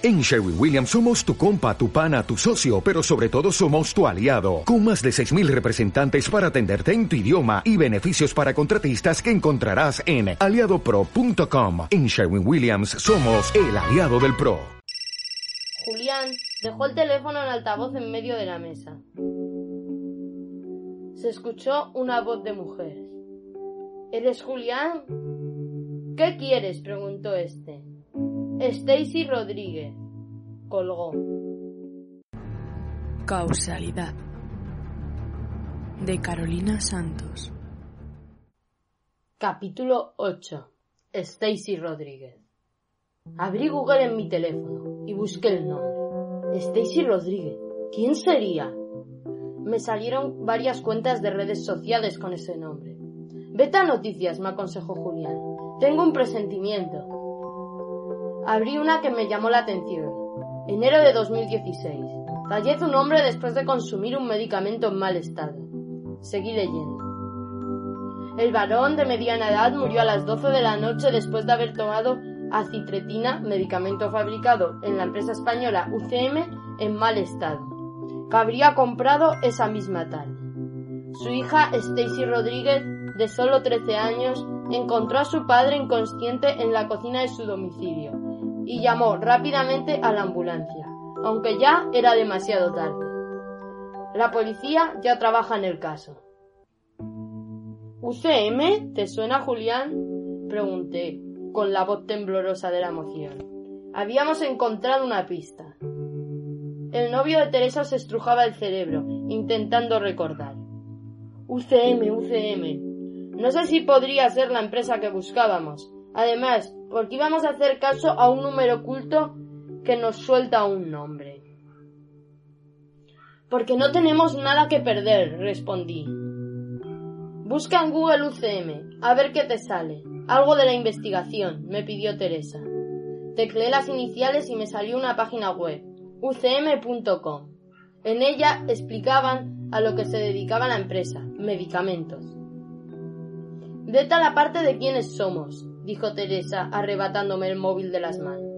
En Sherwin Williams somos tu compa, tu pana, tu socio, pero sobre todo somos tu aliado, con más de 6.000 representantes para atenderte en tu idioma y beneficios para contratistas que encontrarás en aliadopro.com. En Sherwin Williams somos el aliado del PRO. Julián dejó el teléfono en altavoz en medio de la mesa. Se escuchó una voz de mujer. ¿Eres Julián? ¿Qué quieres? preguntó este. Stacy Rodríguez. Colgó. Causalidad. De Carolina Santos. Capítulo 8. Stacy Rodríguez. Abrí Google en mi teléfono y busqué el nombre. Stacy Rodríguez. ¿Quién sería? Me salieron varias cuentas de redes sociales con ese nombre. Vete a noticias, me aconsejó Julián. Tengo un presentimiento. Abrí una que me llamó la atención. Enero de 2016. Fallece un hombre después de consumir un medicamento en mal estado. Seguí leyendo. El varón de mediana edad murió a las 12 de la noche después de haber tomado acitretina, medicamento fabricado en la empresa española UCM, en mal estado, habría comprado esa misma tarde. Su hija Stacy Rodríguez, de solo 13 años, encontró a su padre inconsciente en la cocina de su domicilio y llamó rápidamente a la ambulancia, aunque ya era demasiado tarde. La policía ya trabaja en el caso. ¿UCM? ¿Te suena, Julián? Pregunté, con la voz temblorosa de la emoción. Habíamos encontrado una pista. El novio de Teresa se estrujaba el cerebro, intentando recordar. UCM, UCM. No sé si podría ser la empresa que buscábamos. Además, porque íbamos a hacer caso a un número oculto que nos suelta un nombre. Porque no tenemos nada que perder, respondí. Busca en Google UCM, a ver qué te sale. Algo de la investigación, me pidió Teresa. Tecleé las iniciales y me salió una página web, ucm.com. En ella explicaban a lo que se dedicaba la empresa, medicamentos. Vete a la parte de quiénes somos, dijo Teresa, arrebatándome el móvil de las manos.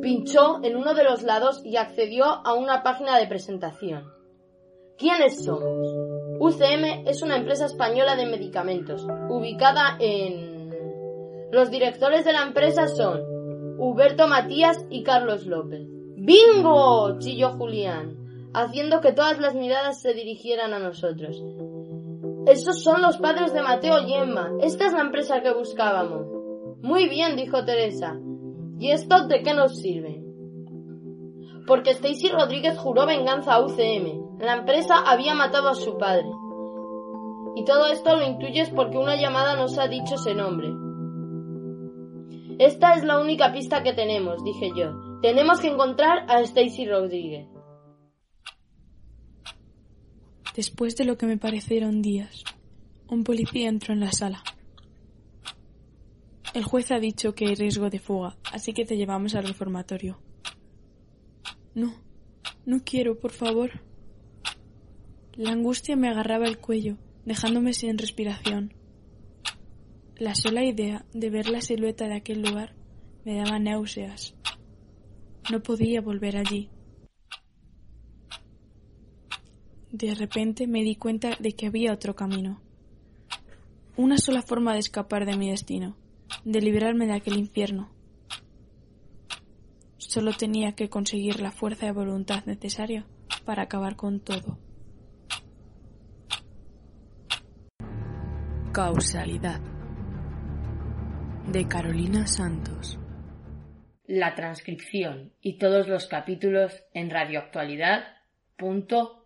Pinchó en uno de los lados y accedió a una página de presentación. ¿Quiénes somos? UCM es una empresa española de medicamentos, ubicada en... Los directores de la empresa son Huberto Matías y Carlos López. ¡Bingo! chilló Julián, haciendo que todas las miradas se dirigieran a nosotros. Esos son los padres de Mateo y Emma. Esta es la empresa que buscábamos. Muy bien, dijo Teresa. ¿Y esto de qué nos sirve? Porque Stacy Rodríguez juró venganza a UCM. La empresa había matado a su padre. Y todo esto lo intuyes porque una llamada nos ha dicho ese nombre. Esta es la única pista que tenemos, dije yo. Tenemos que encontrar a Stacy Rodríguez. Después de lo que me parecieron días, un policía entró en la sala. El juez ha dicho que hay riesgo de fuga, así que te llevamos al reformatorio. No, no quiero, por favor. La angustia me agarraba el cuello, dejándome sin respiración. La sola idea de ver la silueta de aquel lugar me daba náuseas. No podía volver allí. De repente me di cuenta de que había otro camino. Una sola forma de escapar de mi destino, de librarme de aquel infierno. Solo tenía que conseguir la fuerza de voluntad necesaria para acabar con todo. Causalidad de Carolina Santos. La transcripción y todos los capítulos en radioactualidad.com.